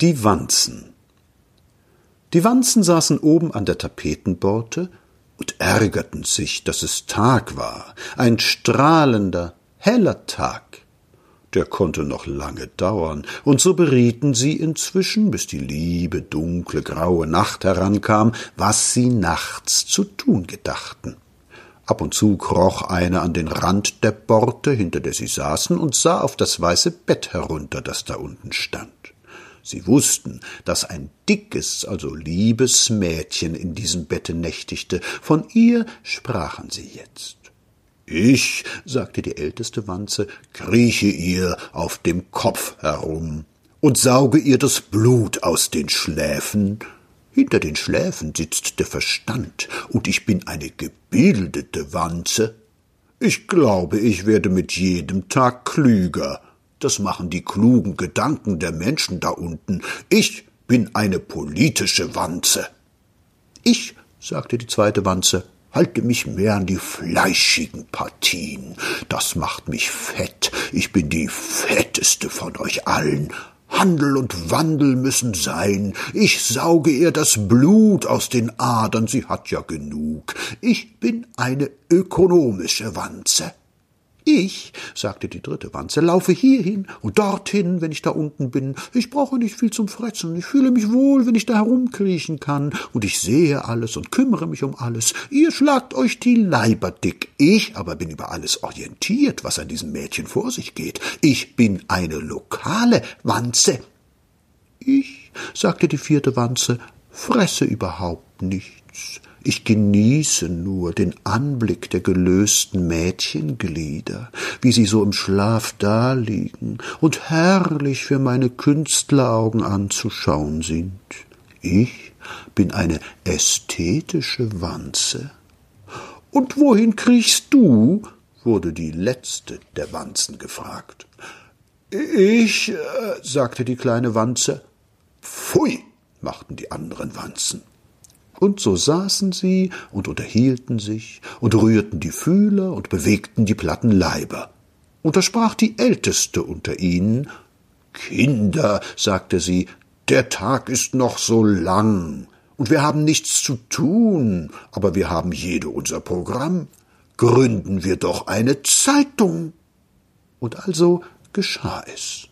Die Wanzen Die Wanzen saßen oben an der Tapetenborte und ärgerten sich, dass es Tag war, ein strahlender, heller Tag. Der konnte noch lange dauern, und so berieten sie inzwischen, bis die liebe, dunkle, graue Nacht herankam, was sie nachts zu tun gedachten. Ab und zu kroch eine an den Rand der Borte, hinter der sie saßen, und sah auf das weiße Bett herunter, das da unten stand. Sie wussten, dass ein dickes, also liebes Mädchen in diesem Bette nächtigte. Von ihr sprachen sie jetzt. Ich, sagte die älteste Wanze, krieche ihr auf dem Kopf herum und sauge ihr das Blut aus den Schläfen. Hinter den Schläfen sitzt der Verstand, und ich bin eine gebildete Wanze. Ich glaube, ich werde mit jedem Tag klüger. Das machen die klugen Gedanken der Menschen da unten. Ich bin eine politische Wanze. Ich, sagte die zweite Wanze, halte mich mehr an die fleischigen Partien. Das macht mich fett. Ich bin die fetteste von euch allen. Handel und Wandel müssen sein. Ich sauge ihr das Blut aus den Adern, sie hat ja genug. Ich bin eine ökonomische Wanze. Ich, sagte die dritte Wanze, laufe hierhin und dorthin, wenn ich da unten bin. Ich brauche nicht viel zum Fressen. Ich fühle mich wohl, wenn ich da herumkriechen kann. Und ich sehe alles und kümmere mich um alles. Ihr schlagt euch die Leiber dick. Ich aber bin über alles orientiert, was an diesem Mädchen vor sich geht. Ich bin eine lokale Wanze. Ich, sagte die vierte Wanze, fresse überhaupt nichts. Ich genieße nur den Anblick der gelösten Mädchenglieder, wie sie so im Schlaf daliegen und herrlich für meine Künstleraugen anzuschauen sind. Ich bin eine ästhetische Wanze. Und wohin kriechst du? wurde die letzte der Wanzen gefragt. Ich, äh, sagte die kleine Wanze. Pfui, machten die anderen Wanzen. Und so saßen sie und unterhielten sich und rührten die Fühler und bewegten die platten Leiber. Und da sprach die Älteste unter ihnen Kinder, sagte sie, der Tag ist noch so lang, und wir haben nichts zu tun, aber wir haben jede unser Programm. Gründen wir doch eine Zeitung. Und also geschah es.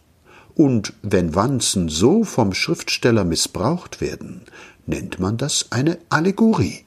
Und wenn Wanzen so vom Schriftsteller missbraucht werden, nennt man das eine Allegorie.